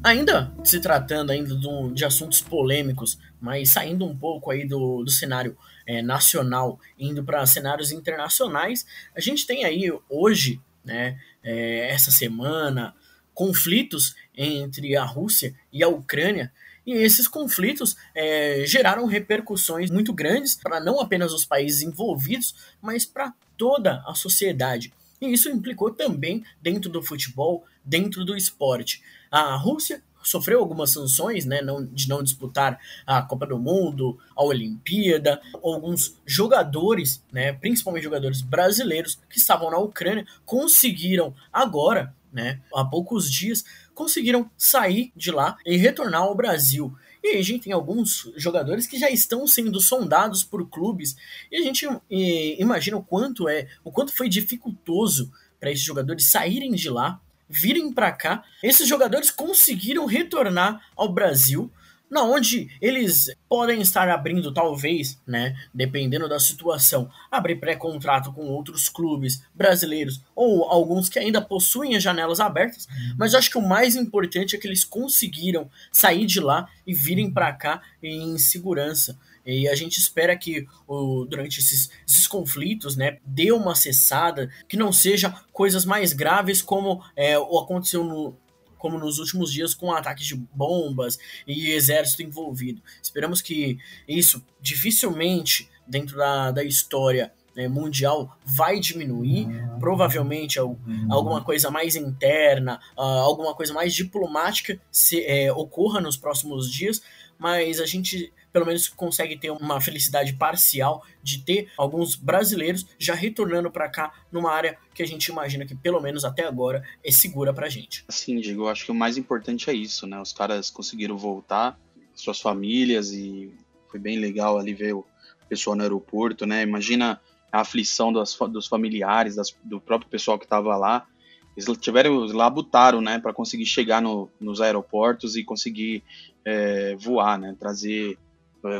ainda se tratando ainda de, de assuntos polêmicos, mas saindo um pouco aí do, do cenário é, nacional, indo para cenários internacionais, a gente tem aí hoje, né, é, essa semana, conflitos entre a Rússia e a Ucrânia, e esses conflitos é, geraram repercussões muito grandes para não apenas os países envolvidos, mas para toda a sociedade. E isso implicou também dentro do futebol, dentro do esporte. A Rússia sofreu algumas sanções, né, não, de não disputar a Copa do Mundo, a Olimpíada. Alguns jogadores, né, principalmente jogadores brasileiros que estavam na Ucrânia, conseguiram agora né, há poucos dias, conseguiram sair de lá e retornar ao Brasil. E a gente tem alguns jogadores que já estão sendo sondados por clubes e a gente e, imagina o quanto é, o quanto foi dificultoso para esses jogadores saírem de lá, virem para cá. Esses jogadores conseguiram retornar ao Brasil na onde eles podem estar abrindo, talvez, né, dependendo da situação, abrir pré-contrato com outros clubes brasileiros ou alguns que ainda possuem as janelas abertas, mas acho que o mais importante é que eles conseguiram sair de lá e virem para cá em segurança. E a gente espera que o, durante esses, esses, conflitos, né, dê uma cessada, que não seja coisas mais graves como é, o aconteceu no, como nos últimos dias com ataques de bombas e exército envolvido. Esperamos que isso dificilmente dentro da, da história né, mundial vai diminuir, provavelmente alguma coisa mais interna, uh, alguma coisa mais diplomática se, é, ocorra nos próximos dias, mas a gente pelo menos consegue ter uma felicidade parcial de ter alguns brasileiros já retornando para cá numa área que a gente imagina que pelo menos até agora é segura pra gente. Sim, Diego, eu acho que o mais importante é isso, né? Os caras conseguiram voltar, suas famílias e foi bem legal ali ver o pessoal no aeroporto, né? Imagina a aflição dos, dos familiares, das, do próprio pessoal que estava lá. Eles tiveram, labutaram, né, para conseguir chegar no, nos aeroportos e conseguir é, voar, né, trazer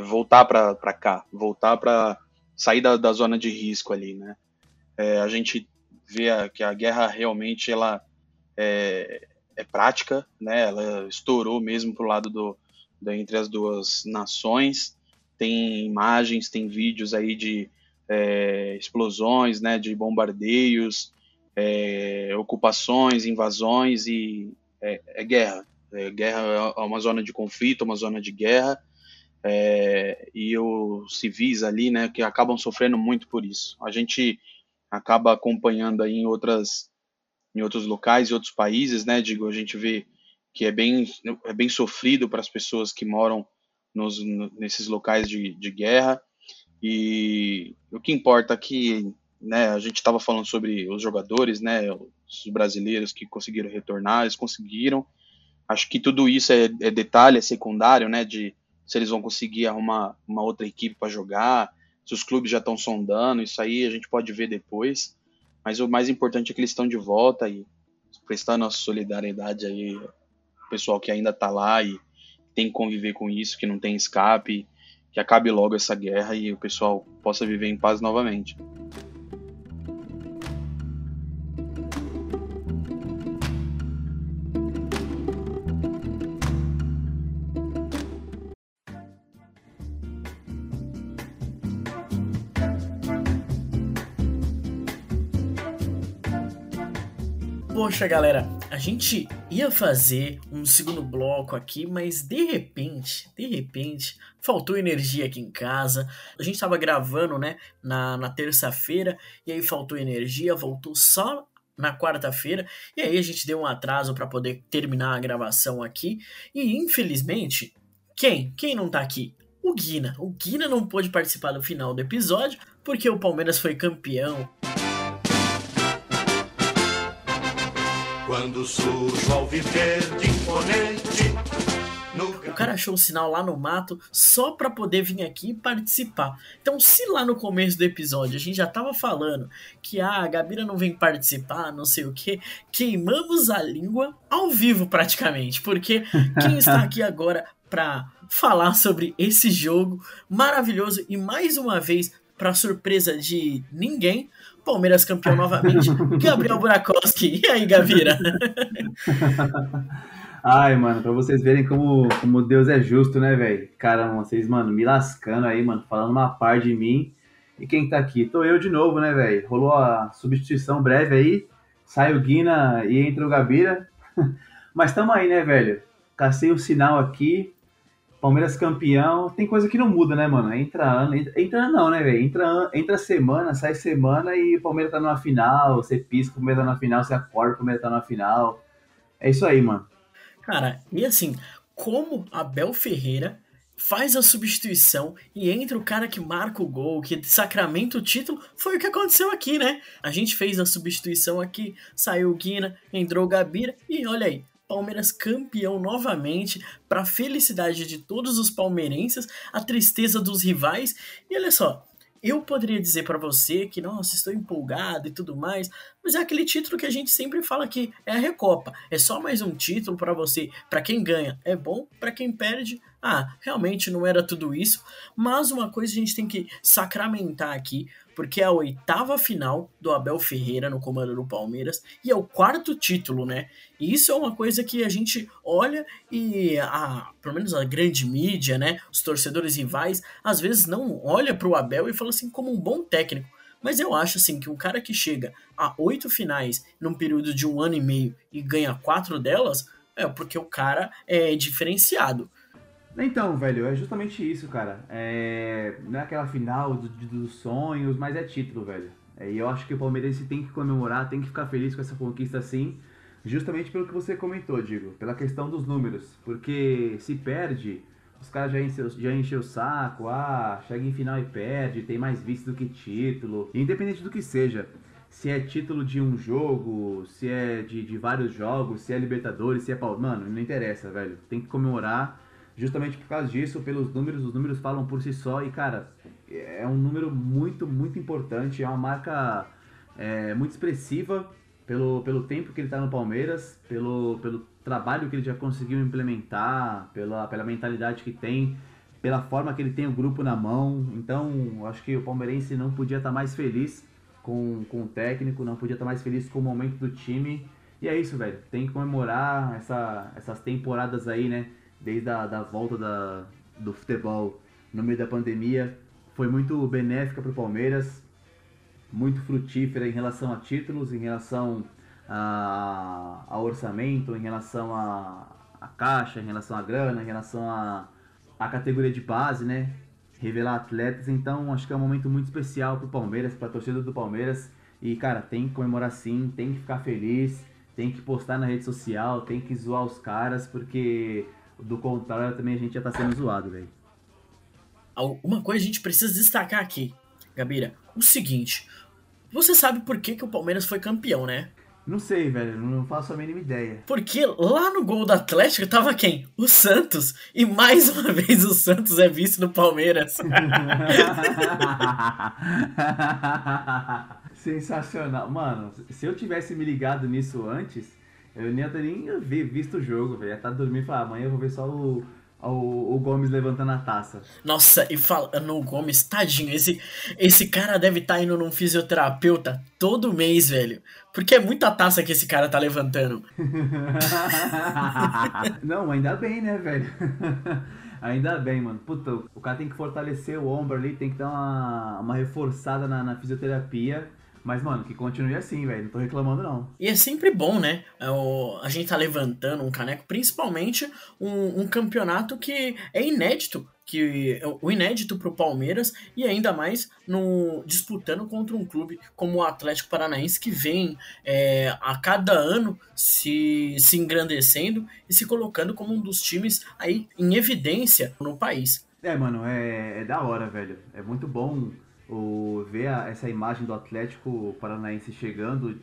voltar para cá, voltar para sair da, da, zona de risco ali, né? É, a gente vê a, que a guerra realmente ela é, é, prática, né? Ela estourou mesmo pro lado do, do entre as duas nações. Tem imagens, tem vídeos aí de é, explosões, né? De bombardeios, é, ocupações, invasões e é, é guerra. guerra é uma zona de conflito, uma zona de guerra é, e os civis ali, né, que acabam sofrendo muito por isso. A gente acaba acompanhando aí em outras em outros locais e outros países, né, digo, a gente vê que é bem é bem sofrido para as pessoas que moram nos, nesses locais de, de guerra e o que importa aqui, né, a gente estava falando sobre os jogadores, né, os brasileiros que conseguiram retornar, eles conseguiram. Acho que tudo isso é, é detalhe, é secundário, né, de se eles vão conseguir arrumar uma outra equipe para jogar, se os clubes já estão sondando, isso aí a gente pode ver depois. Mas o mais importante é que eles estão de volta e prestando nossa solidariedade aí o pessoal que ainda está lá e tem que conviver com isso, que não tem escape, que acabe logo essa guerra e o pessoal possa viver em paz novamente. Poxa, galera, a gente ia fazer um segundo bloco aqui, mas de repente, de repente, faltou energia aqui em casa. A gente tava gravando, né, na, na terça-feira, e aí faltou energia, voltou só na quarta-feira, e aí a gente deu um atraso para poder terminar a gravação aqui. E infelizmente, quem? Quem não tá aqui? O Guina. O Guina não pôde participar do final do episódio porque o Palmeiras foi campeão. Quando sujo ao viver de imponente. O cara achou o sinal lá no mato só para poder vir aqui e participar. Então, se lá no começo do episódio a gente já tava falando que ah, a Gabira não vem participar, não sei o que, queimamos a língua ao vivo praticamente, porque quem está (laughs) aqui agora para falar sobre esse jogo maravilhoso e mais uma vez para surpresa de ninguém, Palmeiras campeão novamente. (laughs) Gabriel Burakowski. E aí, Gavira? (laughs) Ai, mano, pra vocês verem como, como Deus é justo, né, velho? Cara, vocês, mano, me lascando aí, mano, falando uma par de mim. E quem tá aqui? Tô eu de novo, né, velho? Rolou a substituição breve aí. Sai o Guina e entra o Gabira. (laughs) Mas tamo aí, né, velho? Cacei o sinal aqui. Palmeiras campeão, tem coisa que não muda, né, mano? Entra ano, entra, entra não, né, velho? Entra, entra semana, sai semana e o Palmeiras tá numa final, você pisca, o Palmeiras tá na final, você acorda, o Palmeiras tá na final. É isso aí, mano. Cara, e assim, como Abel Ferreira faz a substituição e entra o cara que marca o gol, que sacramenta o título, foi o que aconteceu aqui, né? A gente fez a substituição aqui, saiu o Guina, entrou o Gabira e olha aí, Palmeiras campeão novamente, para felicidade de todos os palmeirenses, a tristeza dos rivais. E olha só, eu poderia dizer para você que, nossa, estou empolgado e tudo mais, mas é aquele título que a gente sempre fala que é a Recopa. É só mais um título para você. Para quem ganha é bom, para quem perde, ah, realmente não era tudo isso. Mas uma coisa a gente tem que sacramentar aqui, porque é a oitava final do Abel Ferreira no comando do Palmeiras e é o quarto título, né? E isso é uma coisa que a gente olha e a, pelo menos a grande mídia, né, os torcedores rivais, às vezes não olha para o Abel e fala assim como um bom técnico. Mas eu acho assim que um cara que chega a oito finais num período de um ano e meio e ganha quatro delas, é porque o cara é diferenciado. Então, velho, é justamente isso, cara. É... Não é aquela final do, dos sonhos, mas é título, velho. É, e eu acho que o Palmeiras tem que comemorar, tem que ficar feliz com essa conquista sim, justamente pelo que você comentou, Digo, pela questão dos números. Porque se perde, os caras já enchem, já enchem o saco, ah, chega em final e perde, tem mais vice do que título. Independente do que seja, se é título de um jogo, se é de, de vários jogos, se é Libertadores, se é Palmeiras, mano, não interessa, velho. Tem que comemorar justamente por causa disso, pelos números, os números falam por si só e, cara, é um número muito, muito importante, é uma marca é, muito expressiva pelo, pelo tempo que ele está no Palmeiras, pelo, pelo trabalho que ele já conseguiu implementar, pela, pela mentalidade que tem, pela forma que ele tem o grupo na mão. Então, acho que o palmeirense não podia estar tá mais feliz com, com o técnico, não podia estar tá mais feliz com o momento do time. E é isso, velho. Tem que comemorar essa, essas temporadas aí, né? Desde a da volta da, do futebol no meio da pandemia, foi muito benéfica para o Palmeiras, muito frutífera em relação a títulos, em relação a, a orçamento, em relação a, a caixa, em relação a grana, em relação a, a categoria de base, né? Revelar atletas, então acho que é um momento muito especial para o Palmeiras, para a torcida do Palmeiras. E cara, tem que comemorar sim, tem que ficar feliz, tem que postar na rede social, tem que zoar os caras, porque do contrário, também a gente já tá sendo zoado, velho. Uma coisa a gente precisa destacar aqui, Gabira. O seguinte. Você sabe por que, que o Palmeiras foi campeão, né? Não sei, velho, não faço a mínima ideia. Porque lá no gol do Atlético tava quem? O Santos. E mais uma (laughs) vez o Santos é vice do Palmeiras. (laughs) Sensacional. Mano, se eu tivesse me ligado nisso antes, eu nem até nem visto o jogo, velho. Tá dormindo e falar, amanhã eu vou ver só o, o, o, Gomes levantando a taça. Nossa, e falando o Gomes, tadinho, esse, esse cara deve estar tá indo num fisioterapeuta todo mês, velho. Porque é muita taça que esse cara tá levantando. (laughs) Não, ainda bem, né, velho? (laughs) Ainda bem, mano. Puta, o cara tem que fortalecer o ombro ali, tem que dar uma, uma reforçada na, na fisioterapia. Mas, mano, que continue assim, velho. Não tô reclamando, não. E é sempre bom, né? É a gente tá levantando um caneco, principalmente um, um campeonato que é inédito. Que é o inédito pro Palmeiras e ainda mais no disputando contra um clube como o Atlético Paranaense que vem é, a cada ano se, se engrandecendo e se colocando como um dos times aí em evidência no país. É, mano, é, é da hora, velho. É muito bom o, ver a, essa imagem do Atlético Paranaense chegando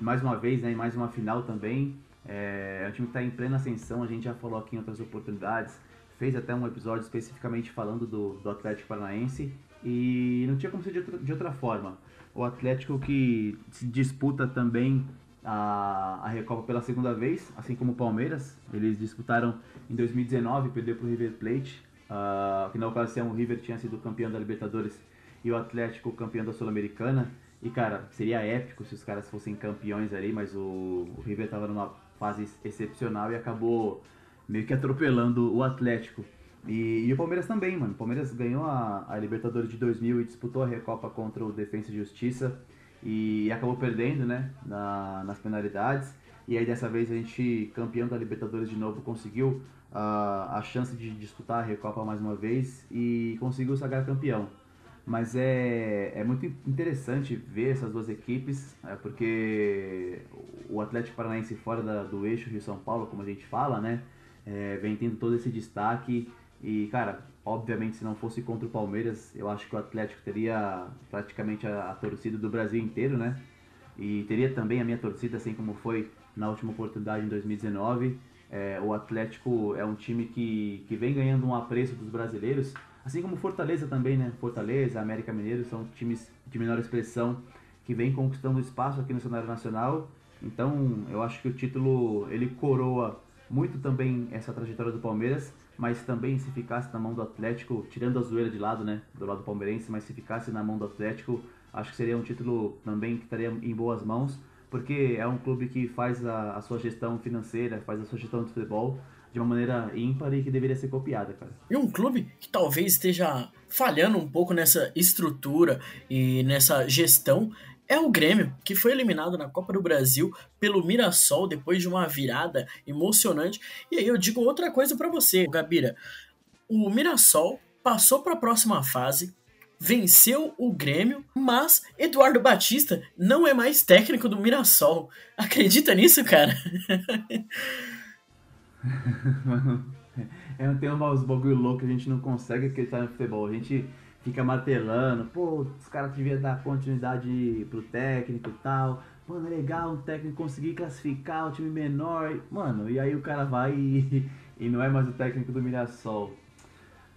mais uma vez, né, em mais uma final também. É, é um time que está em plena ascensão, a gente já falou aqui em outras oportunidades, fez até um episódio especificamente falando do, do Atlético Paranaense e não tinha como ser de outra, de outra forma. O Atlético que disputa também a, a Recopa pela segunda vez, assim como o Palmeiras, eles disputaram em 2019, perdeu para o River Plate, uh, que na ocasião o River tinha sido campeão da Libertadores e o Atlético campeão da Sul-Americana. E cara, seria épico se os caras fossem campeões ali, mas o, o River estava numa fase excepcional e acabou meio que atropelando o Atlético. E, e, o Palmeiras também, mano. O Palmeiras ganhou a, a, Libertadores de 2000 e disputou a Recopa contra o Defensa e Justiça e acabou perdendo, né, na, nas penalidades. E aí dessa vez a gente, campeão da Libertadores de novo, conseguiu uh, a chance de disputar a Recopa mais uma vez e conseguiu sagrar campeão. Mas é, é muito interessante ver essas duas equipes, é, porque o Atlético Paranaense fora da, do eixo Rio-São Paulo, como a gente fala, né? É, vem tendo todo esse destaque E, cara, obviamente, se não fosse contra o Palmeiras, eu acho que o Atlético teria praticamente a, a torcida do Brasil inteiro, né? E teria também a minha torcida, assim como foi na última oportunidade em 2019. É, o Atlético é um time que, que vem ganhando um apreço dos brasileiros, assim como Fortaleza também, né? Fortaleza, América Mineiro são times de menor expressão que vem conquistando espaço aqui no cenário nacional. Então, eu acho que o título ele coroa muito também essa trajetória do Palmeiras, mas também se ficasse na mão do Atlético, tirando a zoeira de lado, né, do lado palmeirense, mas se ficasse na mão do Atlético, acho que seria um título também que estaria em boas mãos, porque é um clube que faz a, a sua gestão financeira, faz a sua gestão de futebol de uma maneira ímpar e que deveria ser copiada, cara. E um clube que talvez esteja falhando um pouco nessa estrutura e nessa gestão é o Grêmio, que foi eliminado na Copa do Brasil pelo Mirassol depois de uma virada emocionante. E aí eu digo outra coisa para você, Gabira. O Mirassol passou para a próxima fase, venceu o Grêmio, mas Eduardo Batista não é mais técnico do Mirassol. Acredita nisso, cara? (laughs) (laughs) é, tem uns bagulho louco que a gente não consegue acreditar no futebol. A gente fica martelando, pô, os caras deviam dar continuidade pro técnico e tal. Mano, é legal um técnico conseguir classificar o time menor. Mano, e aí o cara vai e, (laughs) e não é mais o técnico do Mirassol.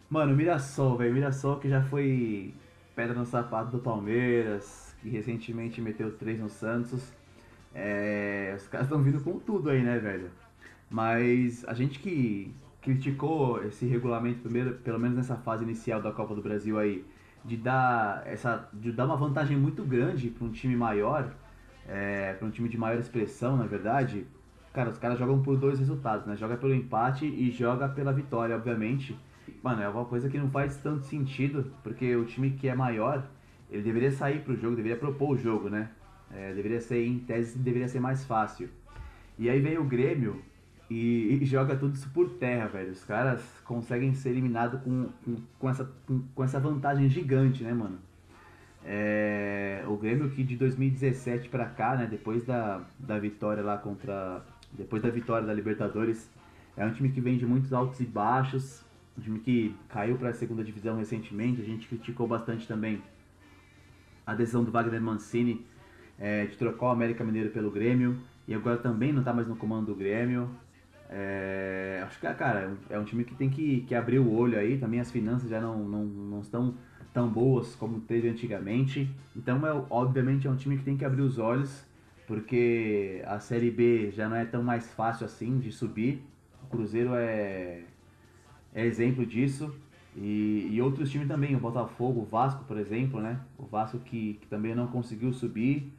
Mano, Mirassol, velho. Mirassol que já foi pedra no sapato do Palmeiras, que recentemente meteu três no Santos. É, os caras estão vindo com tudo aí, né, velho? Mas a gente que criticou esse regulamento primeiro, pelo menos nessa fase inicial da Copa do Brasil aí, de dar essa, de dar uma vantagem muito grande para um time maior, é, para um time de maior expressão, na verdade. Cara, os caras jogam por dois resultados, né? Joga pelo empate e joga pela vitória, obviamente. Mano, é uma coisa que não faz tanto sentido, porque o time que é maior, ele deveria sair pro jogo, deveria propor o jogo, né? É, deveria ser, em tese, deveria ser mais fácil. E aí vem o Grêmio, e, joga tudo isso por terra, velho. Os caras conseguem ser eliminados com, com, com, essa, com, com, essa vantagem gigante, né, mano? É, o Grêmio que de 2017 para cá, né, depois da, da vitória lá contra. Depois da vitória da Libertadores, é um time que vem de muitos altos e baixos. Um time que caiu para a segunda divisão recentemente. A gente criticou bastante também a decisão do Wagner Mancini é, de trocar o América Mineiro pelo Grêmio. E agora também não está mais no comando do Grêmio. É, acho que, cara, é um time que tem que, que abrir o olho aí. Também as finanças já não, não, não estão tão boas como teve antigamente. Então, é, obviamente, é um time que tem que abrir os olhos, porque a Série B já não é tão mais fácil assim de subir. O Cruzeiro é, é exemplo disso. E, e outros times também, o Botafogo, o Vasco, por exemplo, né? O Vasco que, que também não conseguiu subir.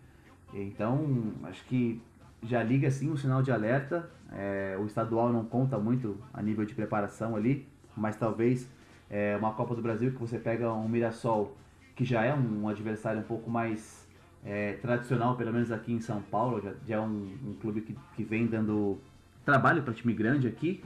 Então, acho que já liga assim um sinal de alerta. É, o estadual não conta muito a nível de preparação ali, mas talvez é, uma Copa do Brasil que você pega um Mirassol, que já é um, um adversário um pouco mais é, tradicional, pelo menos aqui em São Paulo, já, já é um, um clube que, que vem dando trabalho para time grande aqui.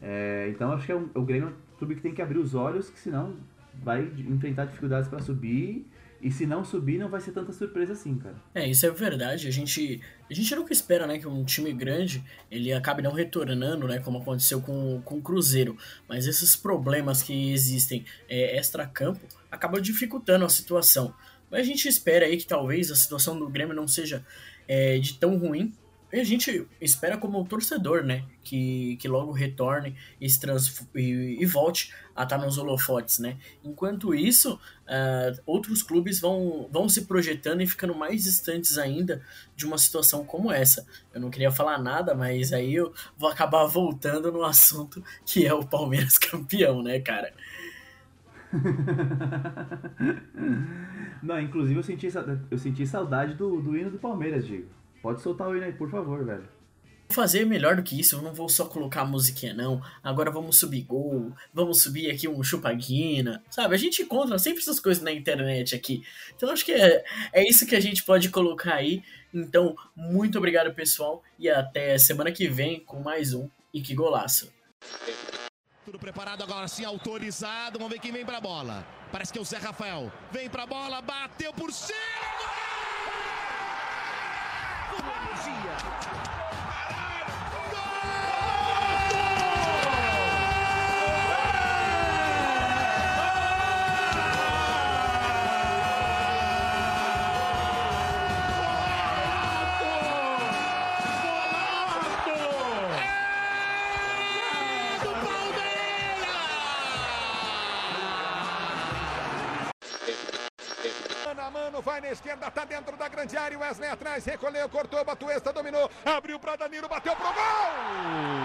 É, então acho que é um, o Grêmio é um clube que tem que abrir os olhos, que senão vai enfrentar dificuldades para subir e se não subir, não vai ser tanta surpresa assim, cara. É, isso é verdade. A gente, a gente nunca espera, né, que um time grande ele acabe não retornando, né, como aconteceu com, com o Cruzeiro. Mas esses problemas que existem é, extra-campo acabam dificultando a situação. Mas a gente espera aí que talvez a situação do Grêmio não seja é, de tão ruim a gente espera como torcedor, né? Que, que logo retorne e, e, e volte a estar nos holofotes, né? Enquanto isso, uh, outros clubes vão, vão se projetando e ficando mais distantes ainda de uma situação como essa. Eu não queria falar nada, mas aí eu vou acabar voltando no assunto que é o Palmeiras (laughs) campeão, né, cara? (laughs) não, inclusive eu senti, eu senti saudade do, do hino do Palmeiras, Diego. Pode soltar o hino aí, por favor, velho. Vou fazer melhor do que isso, eu não vou só colocar a musiquinha, não. Agora vamos subir gol, vamos subir aqui um chupaguina, sabe? A gente encontra sempre essas coisas na internet aqui. Então acho que é, é isso que a gente pode colocar aí. Então, muito obrigado, pessoal, e até semana que vem com mais um E Que Golaço. Tudo preparado agora sim, autorizado. Vamos ver quem vem pra bola. Parece que é o Zé Rafael. Vem pra bola, bateu por cima. Garcia. esquerda, tá dentro da grande área. Wesley atrás, recolheu, cortou, Batuesta dominou, abriu para Danilo, bateu pro gol!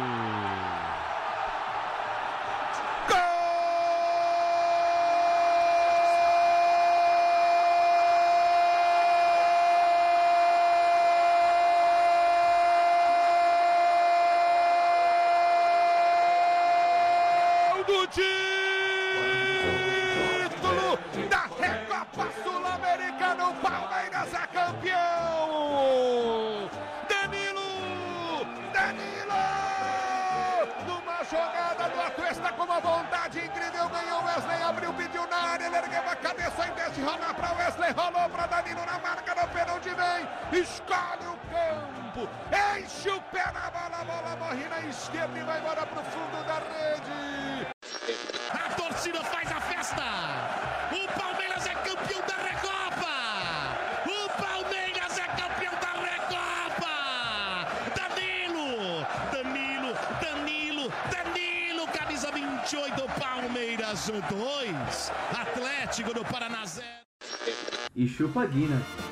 Chupa Guinness.